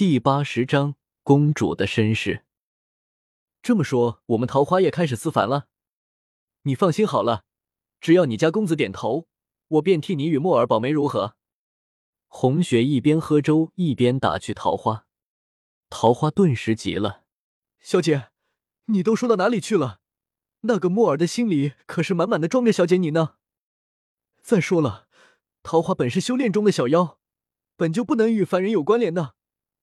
第八十章公主的身世。这么说，我们桃花也开始思凡了。你放心好了，只要你家公子点头，我便替你与墨尔保媒，如何？红雪一边喝粥一边打趣桃花。桃花顿时急了：“小姐，你都说到哪里去了？那个墨尔的心里可是满满的装着小姐你呢。再说了，桃花本是修炼中的小妖，本就不能与凡人有关联的。”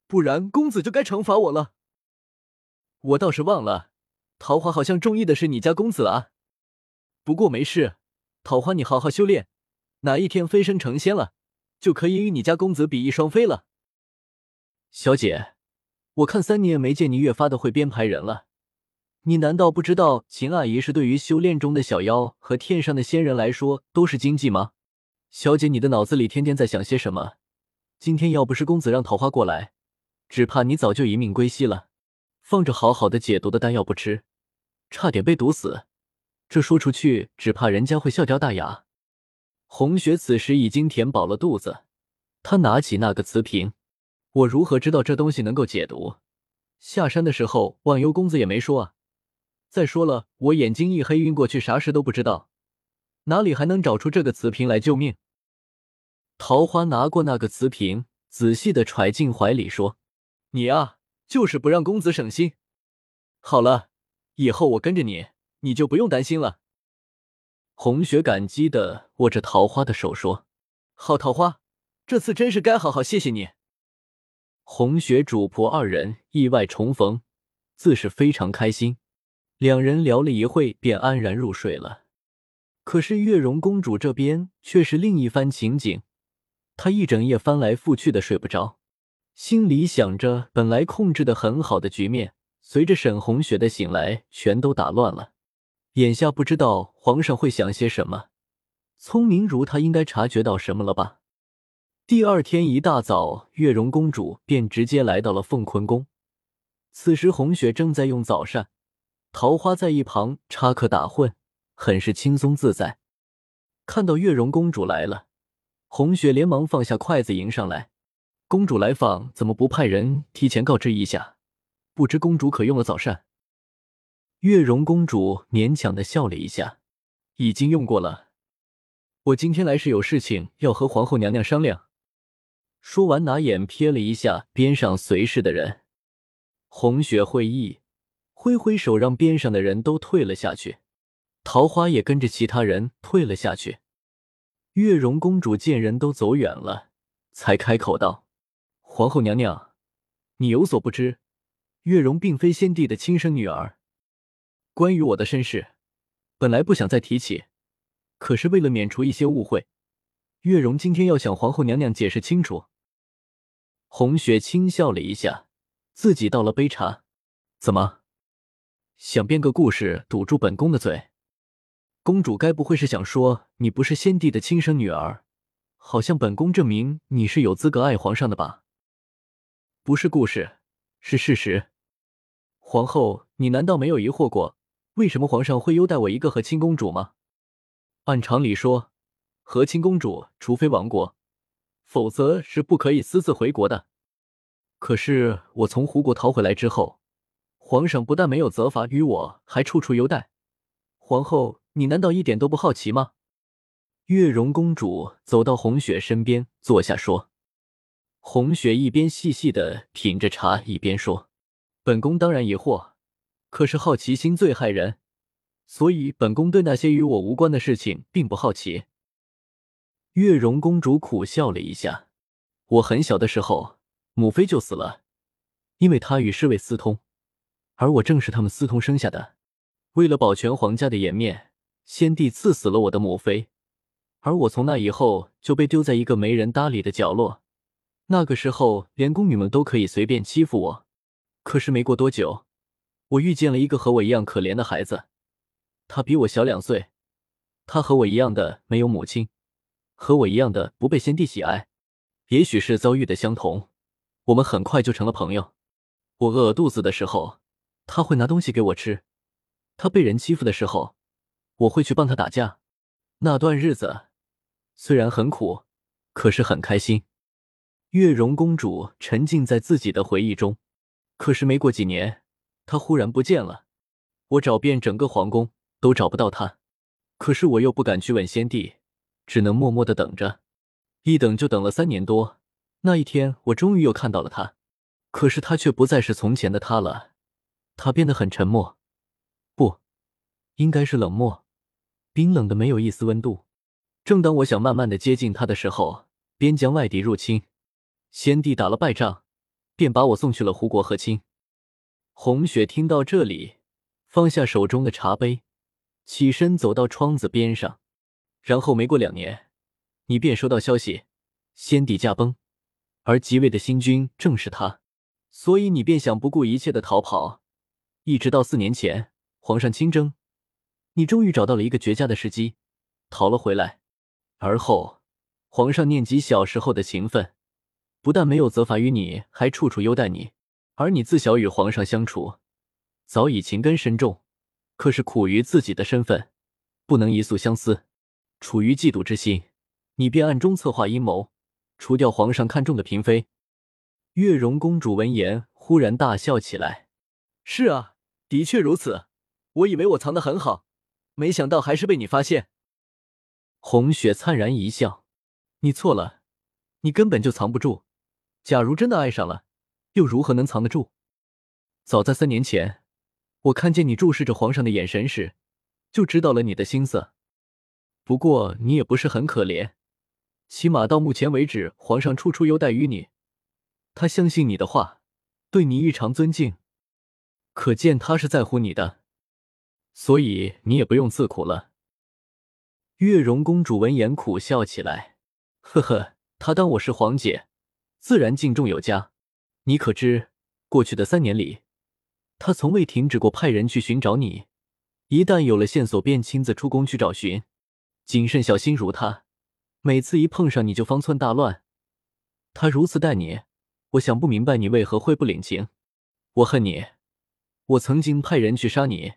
不然，公子就该惩罚我了。我倒是忘了，桃花好像中意的是你家公子啊。不过没事，桃花你好好修炼，哪一天飞升成仙了，就可以与你家公子比翼双飞了。小姐，我看三年没见你越发的会编排人了，你难道不知道秦阿姨是对于修炼中的小妖和天上的仙人来说都是经济吗？小姐，你的脑子里天天在想些什么？今天要不是公子让桃花过来。只怕你早就一命归西了，放着好好的解毒的丹药不吃，差点被毒死。这说出去，只怕人家会笑掉大牙。红雪此时已经填饱了肚子，她拿起那个瓷瓶，我如何知道这东西能够解毒？下山的时候，忘忧公子也没说啊。再说了，我眼睛一黑晕过去，啥事都不知道，哪里还能找出这个瓷瓶来救命？桃花拿过那个瓷瓶，仔细的揣进怀里，说。你啊，就是不让公子省心。好了，以后我跟着你，你就不用担心了。红雪感激的握着桃花的手说：“好，桃花，这次真是该好好谢谢你。”红雪主仆二人意外重逢，自是非常开心。两人聊了一会，便安然入睡了。可是月容公主这边却是另一番情景，她一整夜翻来覆去的睡不着。心里想着，本来控制的很好的局面，随着沈红雪的醒来，全都打乱了。眼下不知道皇上会想些什么，聪明如他，应该察觉到什么了吧？第二天一大早，月容公主便直接来到了凤坤宫。此时，红雪正在用早膳，桃花在一旁插科打诨，很是轻松自在。看到月容公主来了，红雪连忙放下筷子迎上来。公主来访，怎么不派人提前告知一下？不知公主可用了早膳？月容公主勉强的笑了一下，已经用过了。我今天来是有事情要和皇后娘娘商量。说完，拿眼瞥了一下边上随侍的人，红雪会意，挥挥手让边上的人都退了下去，桃花也跟着其他人退了下去。月容公主见人都走远了，才开口道。皇后娘娘，你有所不知，月容并非先帝的亲生女儿。关于我的身世，本来不想再提起，可是为了免除一些误会，月容今天要向皇后娘娘解释清楚。红雪轻笑了一下，自己倒了杯茶。怎么，想编个故事堵住本宫的嘴？公主该不会是想说你不是先帝的亲生女儿？好像本宫证明你是有资格爱皇上的吧？不是故事，是事实。皇后，你难道没有疑惑过，为什么皇上会优待我一个和亲公主吗？按常理说，和亲公主除非亡国，否则是不可以私自回国的。可是我从胡国逃回来之后，皇上不但没有责罚于我，还处处优待。皇后，你难道一点都不好奇吗？月容公主走到红雪身边坐下说。红雪一边细细的品着茶，一边说：“本宫当然疑惑，可是好奇心最害人，所以本宫对那些与我无关的事情并不好奇。”月容公主苦笑了一下：“我很小的时候，母妃就死了，因为她与侍卫私通，而我正是他们私通生下的。为了保全皇家的颜面，先帝赐死了我的母妃，而我从那以后就被丢在一个没人搭理的角落。”那个时候，连宫女们都可以随便欺负我。可是没过多久，我遇见了一个和我一样可怜的孩子，他比我小两岁，他和我一样的没有母亲，和我一样的不被先帝喜爱。也许是遭遇的相同，我们很快就成了朋友。我饿肚子的时候，他会拿东西给我吃；他被人欺负的时候，我会去帮他打架。那段日子虽然很苦，可是很开心。月容公主沉浸在自己的回忆中。可是没过几年，她忽然不见了。我找遍整个皇宫都找不到她，可是我又不敢去问先帝，只能默默的等着。一等就等了三年多。那一天，我终于又看到了她，可是她却不再是从前的她了。她变得很沉默，不，应该是冷漠，冰冷的没有一丝温度。正当我想慢慢的接近她的时候，边疆外敌入侵，先帝打了败仗，便把我送去了胡国和亲。红雪听到这里，放下手中的茶杯，起身走到窗子边上。然后没过两年，你便收到消息，先帝驾崩。而即位的新君正是他，所以你便想不顾一切的逃跑，一直到四年前皇上亲征，你终于找到了一个绝佳的时机，逃了回来。而后皇上念及小时候的情分，不但没有责罚于你，还处处优待你。而你自小与皇上相处，早已情根深重，可是苦于自己的身份，不能一诉相思，处于嫉妒之心，你便暗中策划阴谋。除掉皇上看中的嫔妃，月容公主闻言忽然大笑起来。是啊，的确如此。我以为我藏得很好，没想到还是被你发现。红雪灿然一笑：“你错了，你根本就藏不住。假如真的爱上了，又如何能藏得住？早在三年前，我看见你注视着皇上的眼神时，就知道了你的心思。不过你也不是很可怜。”起码到目前为止，皇上处处优待于你，他相信你的话，对你异常尊敬，可见他是在乎你的，所以你也不用自苦了。月容公主闻言苦笑起来，呵呵，他当我是皇姐，自然敬重有加。你可知，过去的三年里，他从未停止过派人去寻找你，一旦有了线索，便亲自出宫去找寻，谨慎小心如他。每次一碰上你就方寸大乱，他如此待你，我想不明白你为何会不领情。我恨你，我曾经派人去杀你，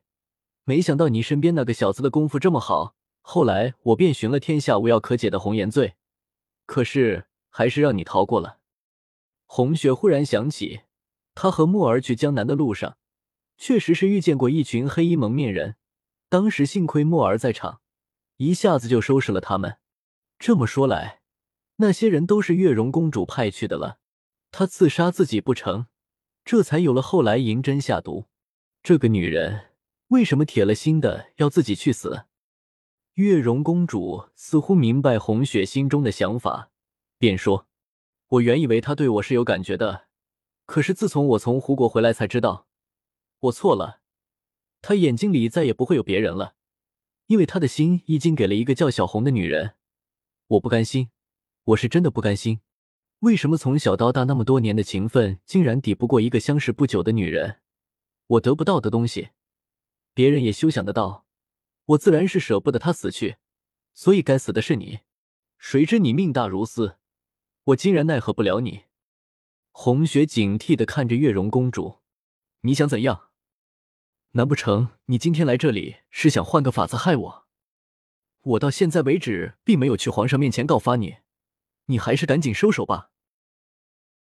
没想到你身边那个小子的功夫这么好，后来我便寻了天下无药可解的红颜罪，可是还是让你逃过了。红雪忽然想起，他和墨儿去江南的路上，确实是遇见过一群黑衣蒙面人，当时幸亏墨儿在场，一下子就收拾了他们。这么说来，那些人都是月容公主派去的了。她刺杀自己不成，这才有了后来银针下毒。这个女人为什么铁了心的要自己去死？月容公主似乎明白红雪心中的想法，便说：“我原以为他对我是有感觉的，可是自从我从胡国回来，才知道我错了。他眼睛里再也不会有别人了，因为他的心已经给了一个叫小红的女人。”我不甘心，我是真的不甘心。为什么从小到大那么多年的情分，竟然抵不过一个相识不久的女人？我得不到的东西，别人也休想得到。我自然是舍不得她死去，所以该死的是你。谁知你命大如斯，我竟然奈何不了你。红雪警惕的看着月容公主，你想怎样？难不成你今天来这里是想换个法子害我？我到现在为止并没有去皇上面前告发你，你还是赶紧收手吧。